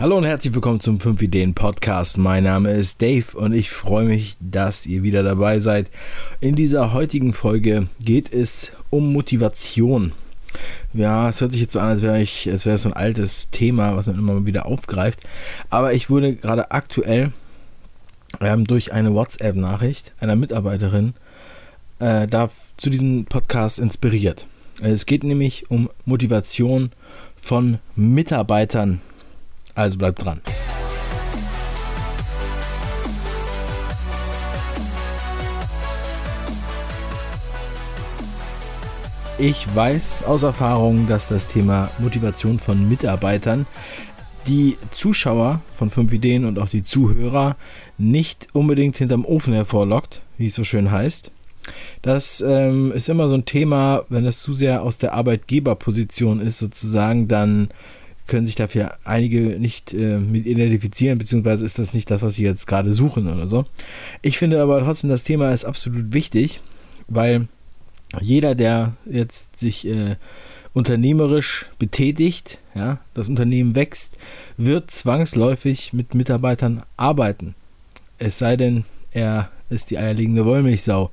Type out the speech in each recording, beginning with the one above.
Hallo und herzlich willkommen zum 5 Ideen Podcast. Mein Name ist Dave und ich freue mich, dass ihr wieder dabei seid. In dieser heutigen Folge geht es um Motivation. Ja, es hört sich jetzt so an, als wäre ich, es wäre so ein altes Thema, was man immer wieder aufgreift. Aber ich wurde gerade aktuell ähm, durch eine WhatsApp-Nachricht einer Mitarbeiterin äh, da zu diesem Podcast inspiriert. Es geht nämlich um Motivation von Mitarbeitern also bleibt dran. Ich weiß aus Erfahrung, dass das Thema Motivation von Mitarbeitern die Zuschauer von 5 Ideen und auch die Zuhörer nicht unbedingt hinterm Ofen hervorlockt, wie es so schön heißt. Das ähm, ist immer so ein Thema, wenn es zu sehr aus der Arbeitgeberposition ist, sozusagen, dann können sich dafür einige nicht äh, mit identifizieren, beziehungsweise ist das nicht das, was sie jetzt gerade suchen oder so. Ich finde aber trotzdem, das Thema ist absolut wichtig, weil jeder, der jetzt sich äh, unternehmerisch betätigt, ja, das Unternehmen wächst, wird zwangsläufig mit Mitarbeitern arbeiten. Es sei denn, er ist die eierlegende Wollmilchsau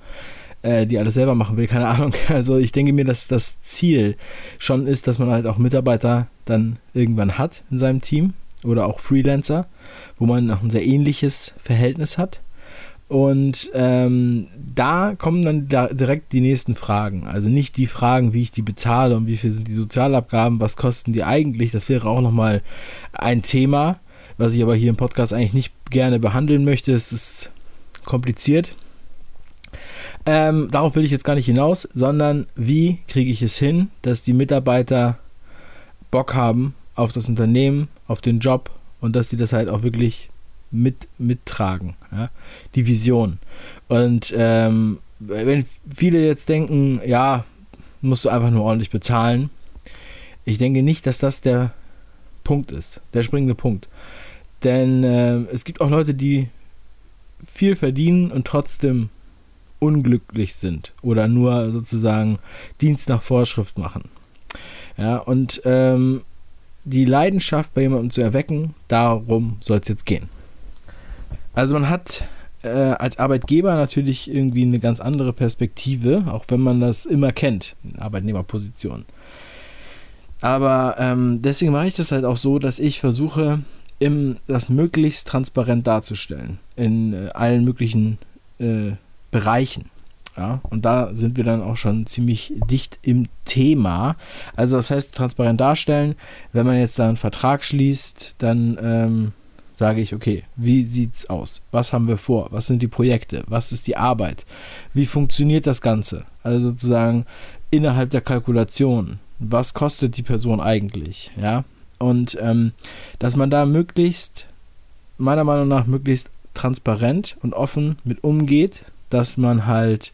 äh, die alles selber machen will, keine Ahnung. Also ich denke mir, dass das Ziel schon ist, dass man halt auch Mitarbeiter dann irgendwann hat in seinem Team oder auch Freelancer, wo man noch ein sehr ähnliches Verhältnis hat. Und ähm, da kommen dann da direkt die nächsten Fragen. Also nicht die Fragen, wie ich die bezahle und wie viel sind die Sozialabgaben, was kosten die eigentlich. Das wäre auch nochmal ein Thema, was ich aber hier im Podcast eigentlich nicht gerne behandeln möchte. Es ist kompliziert. Ähm, darauf will ich jetzt gar nicht hinaus, sondern wie kriege ich es hin, dass die Mitarbeiter Bock haben auf das Unternehmen, auf den Job und dass sie das halt auch wirklich mit, mittragen. Ja? Die Vision. Und ähm, wenn viele jetzt denken, ja, musst du einfach nur ordentlich bezahlen, ich denke nicht, dass das der Punkt ist, der springende Punkt. Denn äh, es gibt auch Leute, die viel verdienen und trotzdem unglücklich sind oder nur sozusagen Dienst nach Vorschrift machen. Ja, und ähm, die Leidenschaft bei jemandem zu erwecken, darum soll es jetzt gehen. Also man hat äh, als Arbeitgeber natürlich irgendwie eine ganz andere Perspektive, auch wenn man das immer kennt, in Arbeitnehmerposition. Aber ähm, deswegen mache ich das halt auch so, dass ich versuche, im, das möglichst transparent darzustellen in äh, allen möglichen äh, Bereichen. Ja, und da sind wir dann auch schon ziemlich dicht im Thema. Also das heißt, transparent darstellen, wenn man jetzt da einen Vertrag schließt, dann ähm, sage ich, okay, wie sieht's aus? Was haben wir vor? Was sind die Projekte? Was ist die Arbeit? Wie funktioniert das Ganze? Also sozusagen innerhalb der Kalkulation. Was kostet die Person eigentlich? Ja, und ähm, dass man da möglichst, meiner Meinung nach, möglichst transparent und offen mit umgeht, dass man halt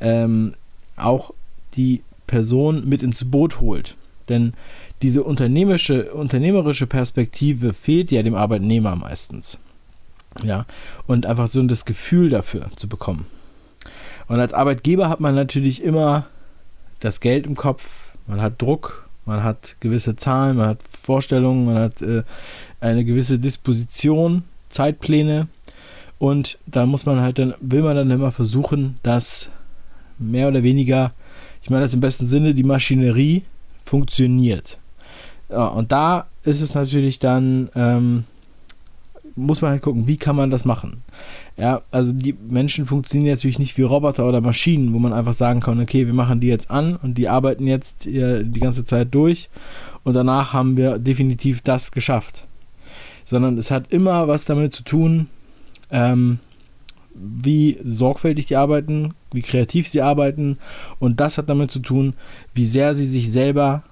ähm, auch die Person mit ins Boot holt. Denn diese unternehmerische, unternehmerische Perspektive fehlt ja dem Arbeitnehmer meistens. Ja, und einfach so das Gefühl dafür zu bekommen. Und als Arbeitgeber hat man natürlich immer das Geld im Kopf, man hat Druck, man hat gewisse Zahlen, man hat Vorstellungen, man hat äh, eine gewisse Disposition, Zeitpläne und da muss man halt dann, will man dann immer versuchen, dass mehr oder weniger, ich meine das im besten Sinne, die Maschinerie funktioniert. Ja, und da ist es natürlich dann, ähm, muss man halt gucken, wie kann man das machen. Ja, also die Menschen funktionieren natürlich nicht wie Roboter oder Maschinen, wo man einfach sagen kann, okay, wir machen die jetzt an und die arbeiten jetzt die ganze Zeit durch und danach haben wir definitiv das geschafft. Sondern es hat immer was damit zu tun, ähm, wie sorgfältig die arbeiten, wie kreativ sie arbeiten. Und das hat damit zu tun, wie sehr sie sich selber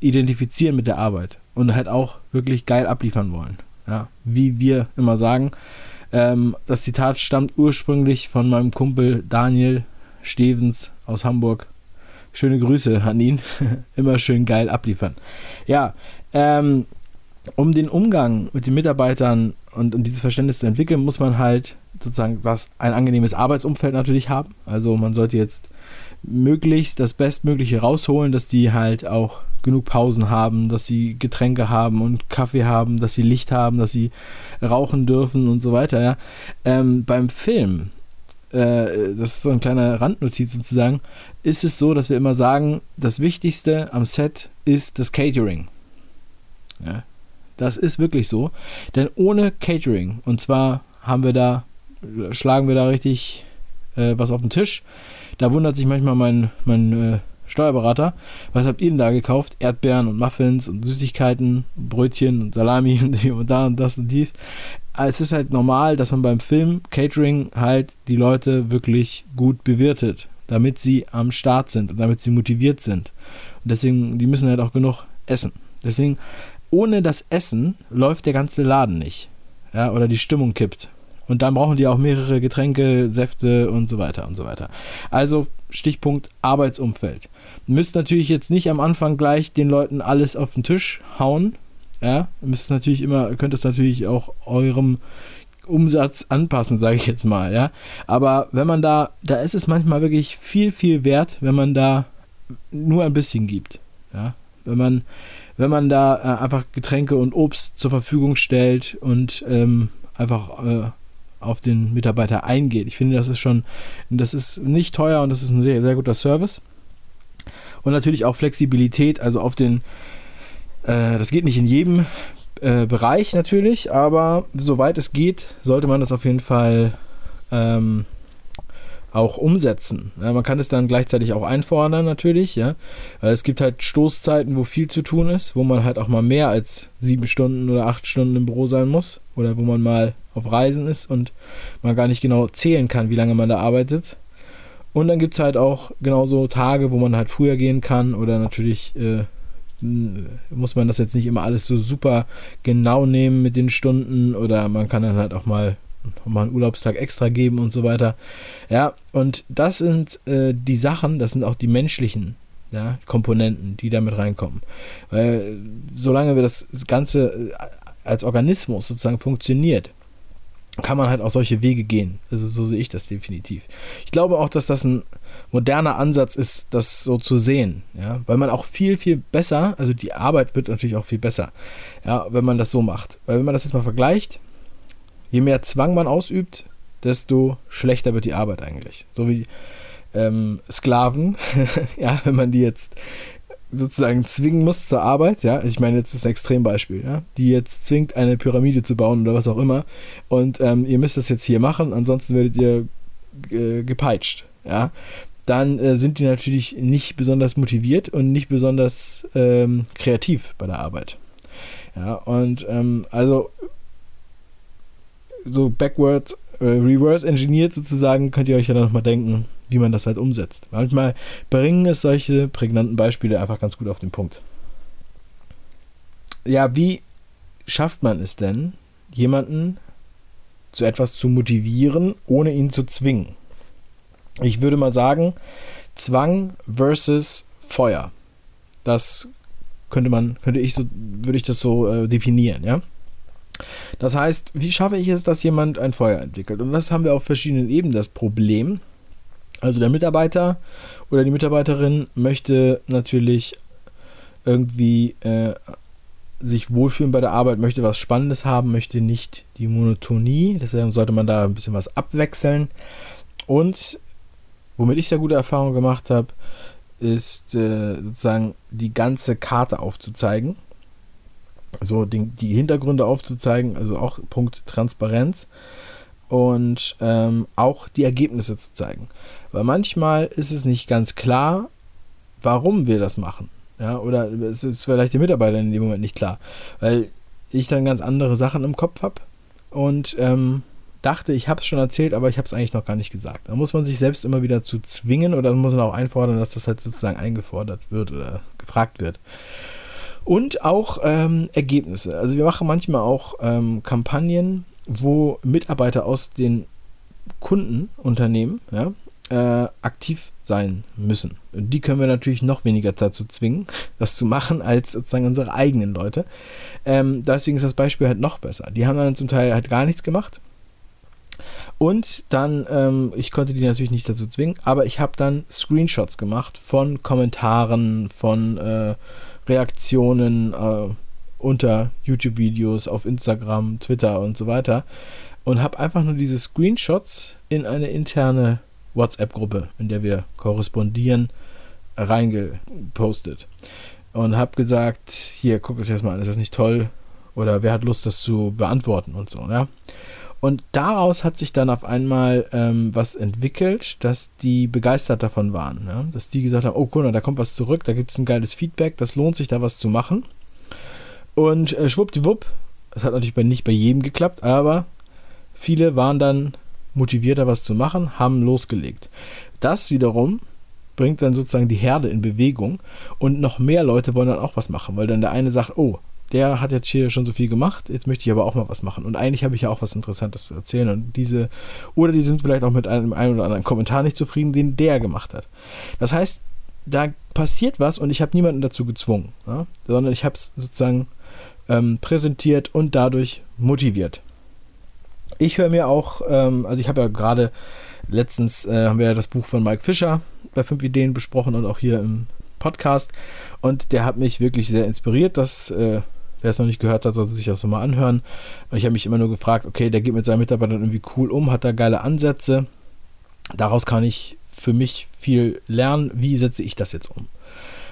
identifizieren mit der Arbeit und halt auch wirklich geil abliefern wollen. Ja, wie wir immer sagen. Ähm, das Zitat stammt ursprünglich von meinem Kumpel Daniel Stevens aus Hamburg. Schöne Grüße an ihn. immer schön geil abliefern. Ja, ähm, um den Umgang mit den Mitarbeitern und, und dieses Verständnis zu entwickeln, muss man halt sozusagen was ein angenehmes Arbeitsumfeld natürlich haben. Also man sollte jetzt möglichst das Bestmögliche rausholen, dass die halt auch genug Pausen haben, dass sie Getränke haben und Kaffee haben, dass sie Licht haben, dass sie rauchen dürfen und so weiter. Ja. Ähm, beim Film, äh, das ist so ein kleiner Randnotiz sozusagen, ist es so, dass wir immer sagen, das Wichtigste am Set ist das Catering. Ja. Das ist wirklich so, denn ohne Catering, und zwar haben wir da, schlagen wir da richtig äh, was auf den Tisch, da wundert sich manchmal mein, mein äh, Steuerberater, was habt ihr denn da gekauft? Erdbeeren und Muffins und Süßigkeiten, Brötchen und Salami und, und da und das und dies. Es ist halt normal, dass man beim Film Catering halt die Leute wirklich gut bewirtet, damit sie am Start sind und damit sie motiviert sind. Und deswegen, die müssen halt auch genug essen. Deswegen, ohne das Essen läuft der ganze Laden nicht. Ja, oder die Stimmung kippt. Und dann brauchen die auch mehrere Getränke, Säfte und so weiter und so weiter. Also Stichpunkt Arbeitsumfeld. Müsst natürlich jetzt nicht am Anfang gleich den Leuten alles auf den Tisch hauen. Ja, müsst natürlich immer, könnt es natürlich auch eurem Umsatz anpassen, sage ich jetzt mal, ja. Aber wenn man da, da ist es manchmal wirklich viel, viel wert, wenn man da nur ein bisschen gibt. Ja, wenn man, wenn man da äh, einfach Getränke und Obst zur Verfügung stellt und ähm, einfach äh, auf den Mitarbeiter eingeht. Ich finde, das ist schon, das ist nicht teuer und das ist ein sehr, sehr guter Service. Und natürlich auch Flexibilität, also auf den, äh, das geht nicht in jedem äh, Bereich natürlich, aber soweit es geht, sollte man das auf jeden Fall ähm, auch umsetzen. Ja, man kann es dann gleichzeitig auch einfordern natürlich, ja. Weil es gibt halt Stoßzeiten, wo viel zu tun ist, wo man halt auch mal mehr als sieben Stunden oder acht Stunden im Büro sein muss. Oder wo man mal auf Reisen ist und man gar nicht genau zählen kann, wie lange man da arbeitet. Und dann gibt es halt auch genauso Tage, wo man halt früher gehen kann oder natürlich äh, muss man das jetzt nicht immer alles so super genau nehmen mit den Stunden oder man kann dann halt auch mal mal einen Urlaubstag extra geben und so weiter. Ja, und das sind äh, die Sachen, das sind auch die menschlichen ja, Komponenten, die damit reinkommen. Weil solange wir das Ganze äh, als Organismus sozusagen funktioniert, kann man halt auch solche Wege gehen. Also so sehe ich das definitiv. Ich glaube auch, dass das ein moderner Ansatz ist, das so zu sehen, ja, weil man auch viel, viel besser, also die Arbeit wird natürlich auch viel besser, ja, wenn man das so macht. Weil wenn man das jetzt mal vergleicht, je mehr Zwang man ausübt, desto schlechter wird die Arbeit eigentlich. So wie ähm, Sklaven, ja, wenn man die jetzt sozusagen zwingen muss zur Arbeit, ja, ich meine, jetzt ist ein Extrembeispiel, ja, die jetzt zwingt, eine Pyramide zu bauen oder was auch immer und ähm, ihr müsst das jetzt hier machen, ansonsten werdet ihr gepeitscht, ja, dann äh, sind die natürlich nicht besonders motiviert und nicht besonders ähm, kreativ bei der Arbeit. Ja, und ähm, also so backward, äh, reverse engineert sozusagen, könnt ihr euch ja dann nochmal denken, wie man das halt umsetzt. Manchmal bringen es solche prägnanten Beispiele einfach ganz gut auf den Punkt. Ja, wie schafft man es denn, jemanden zu etwas zu motivieren, ohne ihn zu zwingen? Ich würde mal sagen, Zwang versus Feuer. Das könnte man, könnte ich so, würde ich das so äh, definieren, ja. Das heißt, wie schaffe ich es, dass jemand ein Feuer entwickelt? Und das haben wir auf verschiedenen Ebenen das Problem. Also der Mitarbeiter oder die Mitarbeiterin möchte natürlich irgendwie äh, sich wohlfühlen bei der Arbeit, möchte was Spannendes haben, möchte nicht die Monotonie. Deshalb sollte man da ein bisschen was abwechseln. Und womit ich sehr gute Erfahrungen gemacht habe, ist äh, sozusagen die ganze Karte aufzuzeigen so den, die Hintergründe aufzuzeigen, also auch Punkt Transparenz und ähm, auch die Ergebnisse zu zeigen. Weil manchmal ist es nicht ganz klar, warum wir das machen. Ja, oder es ist vielleicht den Mitarbeitern in dem Moment nicht klar, weil ich dann ganz andere Sachen im Kopf habe und ähm, dachte, ich habe es schon erzählt, aber ich habe es eigentlich noch gar nicht gesagt. Da muss man sich selbst immer wieder zu zwingen oder muss man auch einfordern, dass das halt sozusagen eingefordert wird oder gefragt wird. Und auch ähm, Ergebnisse. Also wir machen manchmal auch ähm, Kampagnen, wo Mitarbeiter aus den Kundenunternehmen ja, äh, aktiv sein müssen. Und die können wir natürlich noch weniger dazu zwingen, das zu machen, als sozusagen unsere eigenen Leute. Ähm, deswegen ist das Beispiel halt noch besser. Die haben dann zum Teil halt gar nichts gemacht. Und dann, ähm, ich konnte die natürlich nicht dazu zwingen, aber ich habe dann Screenshots gemacht von Kommentaren, von äh, Reaktionen äh, unter YouTube-Videos, auf Instagram, Twitter und so weiter. Und habe einfach nur diese Screenshots in eine interne WhatsApp-Gruppe, in der wir korrespondieren, reingepostet. Und habe gesagt, hier, guckt euch das mal an, ist das nicht toll? Oder wer hat Lust, das zu beantworten und so, ja. Und daraus hat sich dann auf einmal ähm, was entwickelt, dass die begeistert davon waren. Ja? Dass die gesagt haben, oh Kunde, da kommt was zurück, da gibt es ein geiles Feedback, das lohnt sich da was zu machen. Und äh, schwuppdiwupp, das hat natürlich bei, nicht bei jedem geklappt, aber viele waren dann motivierter, was zu machen, haben losgelegt. Das wiederum bringt dann sozusagen die Herde in Bewegung und noch mehr Leute wollen dann auch was machen, weil dann der eine sagt, oh, der hat jetzt hier schon so viel gemacht, jetzt möchte ich aber auch mal was machen. Und eigentlich habe ich ja auch was Interessantes zu erzählen. Und diese, oder die sind vielleicht auch mit einem, einem oder anderen Kommentar nicht zufrieden, den der gemacht hat. Das heißt, da passiert was und ich habe niemanden dazu gezwungen, ja? sondern ich habe es sozusagen ähm, präsentiert und dadurch motiviert. Ich höre mir auch, ähm, also ich habe ja gerade letztens äh, haben wir ja das Buch von Mike Fischer bei fünf Ideen besprochen und auch hier im Podcast und der hat mich wirklich sehr inspiriert. Das äh, Wer es noch nicht gehört hat, sollte sich das mal anhören. Und ich habe mich immer nur gefragt, okay, der geht mit seinen Mitarbeitern irgendwie cool um, hat da geile Ansätze. Daraus kann ich für mich viel lernen. Wie setze ich das jetzt um?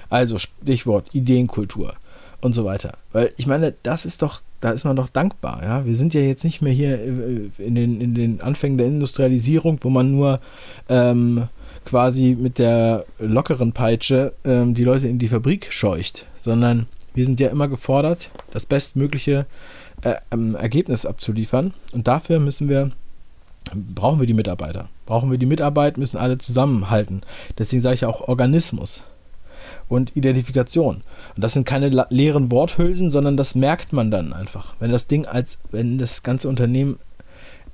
Also Stichwort Ideenkultur und so weiter. Weil ich meine, das ist doch, da ist man doch dankbar. Ja? Wir sind ja jetzt nicht mehr hier äh, in den, in den Anfängen der Industrialisierung, wo man nur ähm, quasi mit der lockeren Peitsche ähm, die Leute in die Fabrik scheucht, sondern wir sind ja immer gefordert, das bestmögliche äh, ähm, Ergebnis abzuliefern. Und dafür müssen wir, brauchen wir die Mitarbeiter. Brauchen wir die Mitarbeit, müssen alle zusammenhalten. Deswegen sage ich auch Organismus und Identifikation. Und das sind keine leeren Worthülsen, sondern das merkt man dann einfach. Wenn das Ding als, wenn das ganze Unternehmen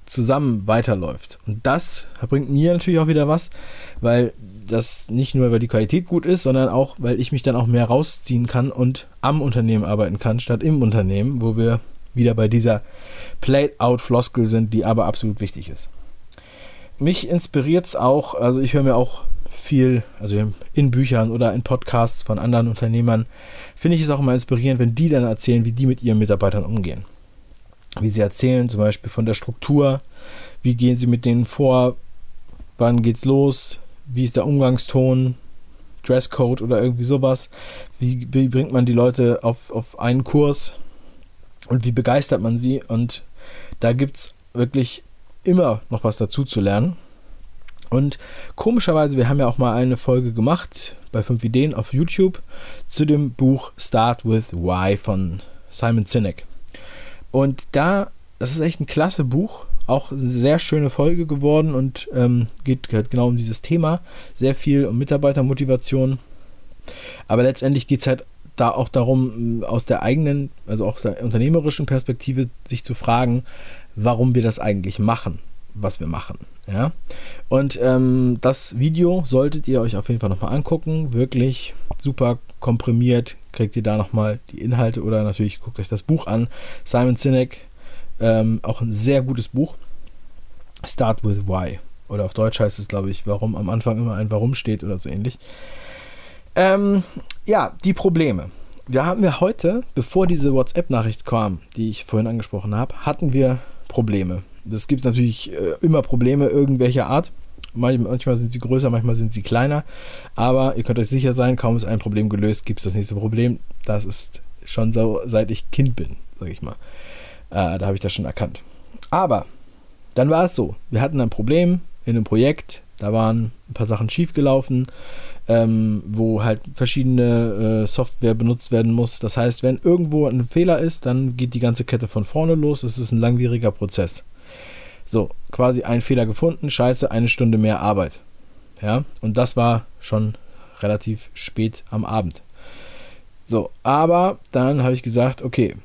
zusammen weiterläuft. Und das bringt mir natürlich auch wieder was, weil das nicht nur, weil die Qualität gut ist, sondern auch, weil ich mich dann auch mehr rausziehen kann und am Unternehmen arbeiten kann, statt im Unternehmen, wo wir wieder bei dieser Plate-out-Floskel sind, die aber absolut wichtig ist. Mich inspiriert es auch, also ich höre mir auch viel, also in Büchern oder in Podcasts von anderen Unternehmern, finde ich es auch immer inspirierend, wenn die dann erzählen, wie die mit ihren Mitarbeitern umgehen. Wie sie erzählen, zum Beispiel von der Struktur, wie gehen sie mit denen vor, wann geht's los, wie ist der Umgangston, Dresscode oder irgendwie sowas? Wie, wie bringt man die Leute auf, auf einen Kurs und wie begeistert man sie? Und da gibt es wirklich immer noch was dazu zu lernen. Und komischerweise, wir haben ja auch mal eine Folge gemacht bei 5 Ideen auf YouTube zu dem Buch Start with Why von Simon Sinek. Und da, das ist echt ein klasse Buch auch eine sehr schöne Folge geworden und ähm, geht halt genau um dieses Thema. Sehr viel um Mitarbeitermotivation. Aber letztendlich geht es halt da auch darum, aus der eigenen, also auch aus der unternehmerischen Perspektive, sich zu fragen, warum wir das eigentlich machen, was wir machen. Ja? Und ähm, das Video solltet ihr euch auf jeden Fall nochmal angucken. Wirklich super komprimiert. Kriegt ihr da nochmal die Inhalte oder natürlich guckt euch das Buch an. Simon Sinek, ähm, auch ein sehr gutes Buch. Start with Why. Oder auf Deutsch heißt es, glaube ich, warum am Anfang immer ein Warum steht oder so ähnlich. Ähm, ja, die Probleme. Wir haben wir heute, bevor diese WhatsApp-Nachricht kam, die ich vorhin angesprochen habe, hatten wir Probleme. Es gibt natürlich äh, immer Probleme irgendwelcher Art. Manchmal sind sie größer, manchmal sind sie kleiner. Aber ihr könnt euch sicher sein, kaum ist ein Problem gelöst, gibt es das nächste Problem. Das ist schon so, seit ich Kind bin, sage ich mal. Äh, da habe ich das schon erkannt. Aber dann war es so, wir hatten ein Problem in einem Projekt, da waren ein paar Sachen schiefgelaufen, ähm, wo halt verschiedene äh, Software benutzt werden muss. Das heißt, wenn irgendwo ein Fehler ist, dann geht die ganze Kette von vorne los. Es ist ein langwieriger Prozess. So, quasi ein Fehler gefunden, scheiße, eine Stunde mehr Arbeit. Ja, und das war schon relativ spät am Abend. So, aber dann habe ich gesagt, okay,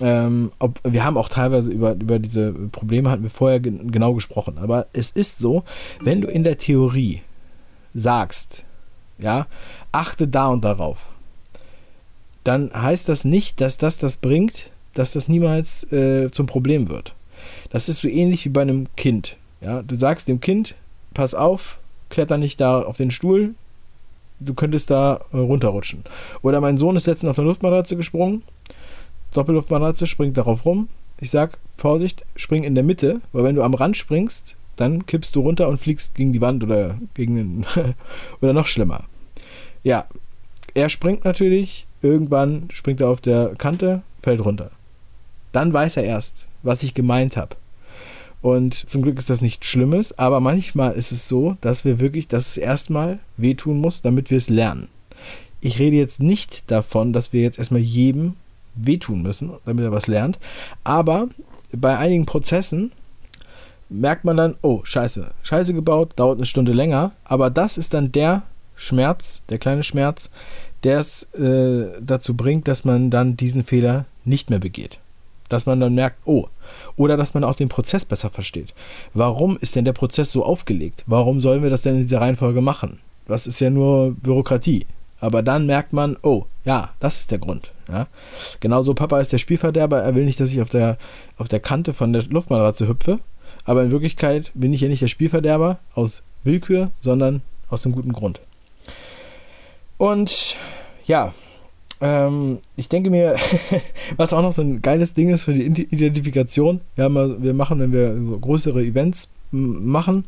ähm, ob, wir haben auch teilweise über, über diese Probleme hatten wir vorher gen genau gesprochen. Aber es ist so, wenn du in der Theorie sagst, ja, achte da und darauf, dann heißt das nicht, dass das das bringt, dass das niemals äh, zum Problem wird. Das ist so ähnlich wie bei einem Kind. Ja, du sagst dem Kind, pass auf, kletter nicht da auf den Stuhl, du könntest da äh, runterrutschen. Oder mein Sohn ist letztens auf eine Luftmatratze gesprungen, Doppelluftmatratze, springt darauf rum. Ich sag, Vorsicht, spring in der Mitte, weil wenn du am Rand springst, dann kippst du runter und fliegst gegen die Wand oder gegen den oder noch schlimmer. Ja, er springt natürlich, irgendwann springt er auf der Kante, fällt runter. Dann weiß er erst, was ich gemeint habe. Und zum Glück ist das nichts Schlimmes, aber manchmal ist es so, dass wir wirklich das erstmal wehtun muss, damit wir es lernen. Ich rede jetzt nicht davon, dass wir jetzt erstmal jedem wehtun müssen, damit er was lernt, aber bei einigen Prozessen merkt man dann, oh, scheiße, scheiße gebaut, dauert eine Stunde länger, aber das ist dann der Schmerz, der kleine Schmerz, der es äh, dazu bringt, dass man dann diesen Fehler nicht mehr begeht dass man dann merkt, oh, oder dass man auch den Prozess besser versteht. Warum ist denn der Prozess so aufgelegt? Warum sollen wir das denn in dieser Reihenfolge machen? Das ist ja nur Bürokratie. Aber dann merkt man, oh, ja, das ist der Grund. Ja? Genauso Papa ist der Spielverderber, er will nicht, dass ich auf der, auf der Kante von der Luftmatratze hüpfe. Aber in Wirklichkeit bin ich ja nicht der Spielverderber aus Willkür, sondern aus einem guten Grund. Und ja, ähm, ich denke mir, was auch noch so ein geiles Ding ist für die Identifikation, wir, haben, wir machen, wenn wir so größere Events machen,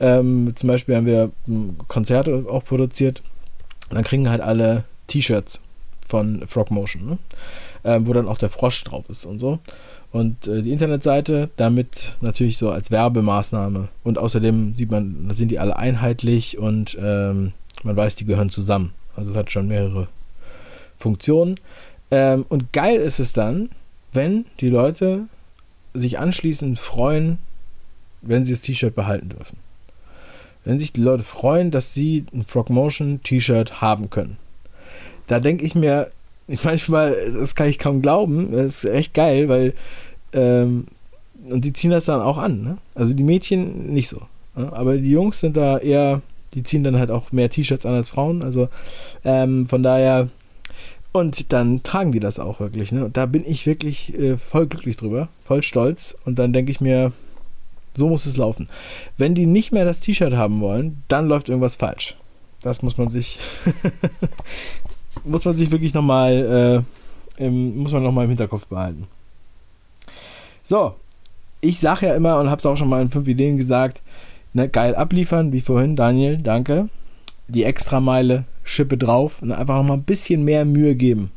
ähm, zum Beispiel haben wir Konzerte auch produziert, dann kriegen halt alle T-Shirts von Frogmotion, ne? ähm, wo dann auch der Frosch drauf ist und so. Und äh, die Internetseite damit natürlich so als Werbemaßnahme. Und außerdem sieht man, da sind die alle einheitlich und ähm, man weiß, die gehören zusammen. Also es hat schon mehrere Funktionen. Ähm, und geil ist es dann, wenn die Leute sich anschließend freuen, wenn sie das T-Shirt behalten dürfen. Wenn sich die Leute freuen, dass sie ein Frogmotion T-Shirt haben können. Da denke ich mir, manchmal, das kann ich kaum glauben, das ist echt geil, weil ähm, und die ziehen das dann auch an. Ne? Also die Mädchen nicht so. Ne? Aber die Jungs sind da eher, die ziehen dann halt auch mehr T-Shirts an als Frauen. Also ähm, von daher und dann tragen die das auch wirklich. Ne? Da bin ich wirklich äh, voll glücklich drüber, voll stolz. Und dann denke ich mir, so muss es laufen. Wenn die nicht mehr das T-Shirt haben wollen, dann läuft irgendwas falsch. Das muss man sich, muss man sich wirklich nochmal, äh, im, im Hinterkopf behalten. So, ich sage ja immer und habe es auch schon mal in fünf Ideen gesagt, ne, geil abliefern, wie vorhin, Daniel, danke. Die Extrameile Schippe drauf und einfach mal ein bisschen mehr Mühe geben.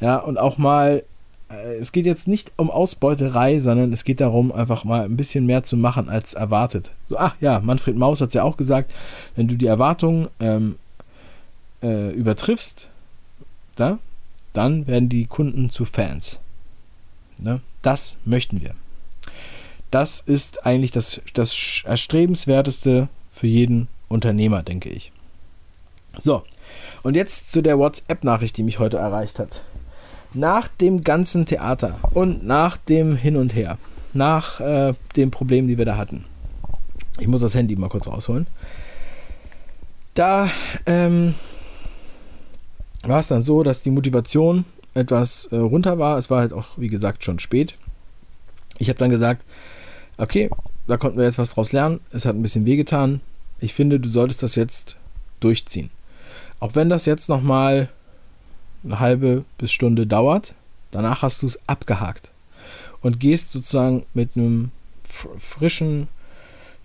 Ja, und auch mal, äh, es geht jetzt nicht um Ausbeuterei, sondern es geht darum, einfach mal ein bisschen mehr zu machen als erwartet. So, ach ja, Manfred Maus hat es ja auch gesagt, wenn du die Erwartungen ähm, äh, übertriffst, da, dann werden die Kunden zu Fans. Ne? Das möchten wir. Das ist eigentlich das, das Erstrebenswerteste für jeden Unternehmer, denke ich. So, und jetzt zu der WhatsApp-Nachricht, die mich heute erreicht hat. Nach dem ganzen Theater und nach dem Hin und Her, nach äh, den Problemen, die wir da hatten. Ich muss das Handy mal kurz rausholen. Da ähm, war es dann so, dass die Motivation etwas äh, runter war. Es war halt auch, wie gesagt, schon spät. Ich habe dann gesagt, okay, da konnten wir jetzt was draus lernen. Es hat ein bisschen wehgetan. Ich finde, du solltest das jetzt durchziehen. Auch wenn das jetzt nochmal eine halbe bis Stunde dauert, danach hast du es abgehakt und gehst sozusagen mit einem frischen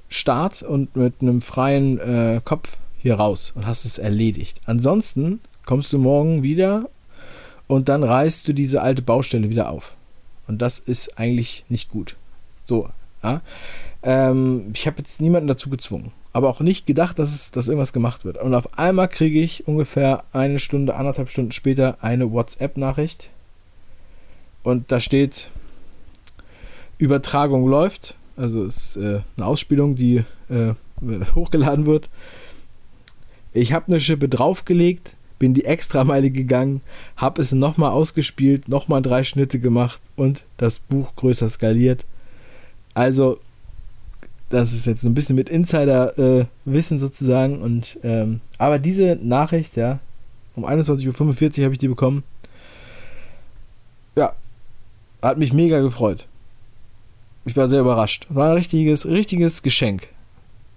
Start und mit einem freien äh, Kopf hier raus und hast es erledigt. Ansonsten kommst du morgen wieder und dann reißt du diese alte Baustelle wieder auf. Und das ist eigentlich nicht gut. So, ja. Ähm, ich habe jetzt niemanden dazu gezwungen aber auch nicht gedacht, dass, es, dass irgendwas gemacht wird. Und auf einmal kriege ich ungefähr eine Stunde, anderthalb Stunden später eine WhatsApp-Nachricht. Und da steht, Übertragung läuft. Also ist äh, eine Ausspielung, die äh, hochgeladen wird. Ich habe eine Schippe draufgelegt, bin die Extrameile gegangen, habe es nochmal ausgespielt, nochmal drei Schnitte gemacht und das Buch größer skaliert. Also das ist jetzt ein bisschen mit Insider-Wissen äh, sozusagen. Und, ähm, aber diese Nachricht, ja, um 21.45 Uhr habe ich die bekommen. Ja, hat mich mega gefreut. ich war sehr überrascht. War ein richtiges, richtiges Geschenk.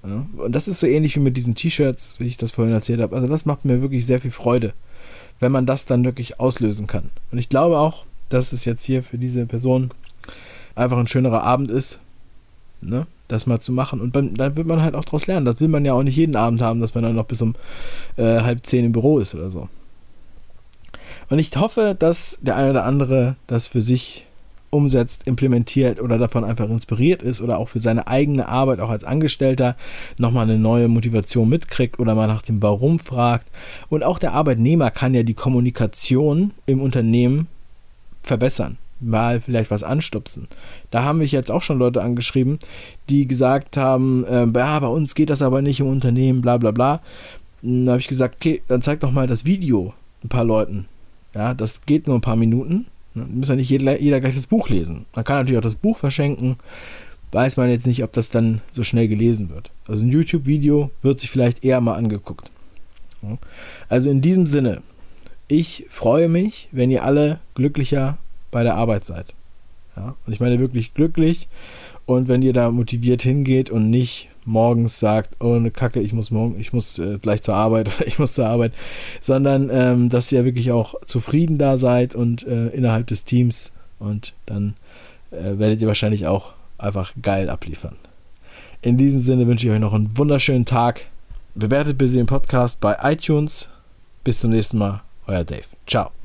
Ja? Und das ist so ähnlich wie mit diesen T-Shirts, wie ich das vorhin erzählt habe. Also das macht mir wirklich sehr viel Freude, wenn man das dann wirklich auslösen kann. Und ich glaube auch, dass es jetzt hier für diese Person einfach ein schönerer Abend ist, ne? Das mal zu machen. Und dann wird man halt auch daraus lernen. Das will man ja auch nicht jeden Abend haben, dass man dann noch bis um äh, halb zehn im Büro ist oder so. Und ich hoffe, dass der eine oder andere das für sich umsetzt, implementiert oder davon einfach inspiriert ist oder auch für seine eigene Arbeit auch als Angestellter nochmal eine neue Motivation mitkriegt oder mal nach dem Warum fragt. Und auch der Arbeitnehmer kann ja die Kommunikation im Unternehmen verbessern mal vielleicht was anstupsen. Da haben mich jetzt auch schon Leute angeschrieben, die gesagt haben, äh, ja, bei uns geht das aber nicht im Unternehmen, bla bla bla. Da habe ich gesagt, okay, dann zeig doch mal das Video ein paar Leuten. Ja, das geht nur ein paar Minuten Ne? Muss ja nicht jeder, jeder gleich das Buch lesen. Man kann natürlich auch das Buch verschenken. Weiß man jetzt nicht, ob das dann so schnell gelesen wird. Also ein YouTube-Video wird sich vielleicht eher mal angeguckt. Also in diesem Sinne, ich freue mich, wenn ihr alle glücklicher bei der Arbeit seid. Ja? Und ich meine wirklich glücklich. Und wenn ihr da motiviert hingeht und nicht morgens sagt, oh eine Kacke, ich muss morgen, ich muss äh, gleich zur Arbeit oder ich muss zur Arbeit, sondern ähm, dass ihr wirklich auch zufrieden da seid und äh, innerhalb des Teams und dann äh, werdet ihr wahrscheinlich auch einfach geil abliefern. In diesem Sinne wünsche ich euch noch einen wunderschönen Tag. Bewertet bitte den Podcast bei iTunes. Bis zum nächsten Mal, euer Dave. Ciao.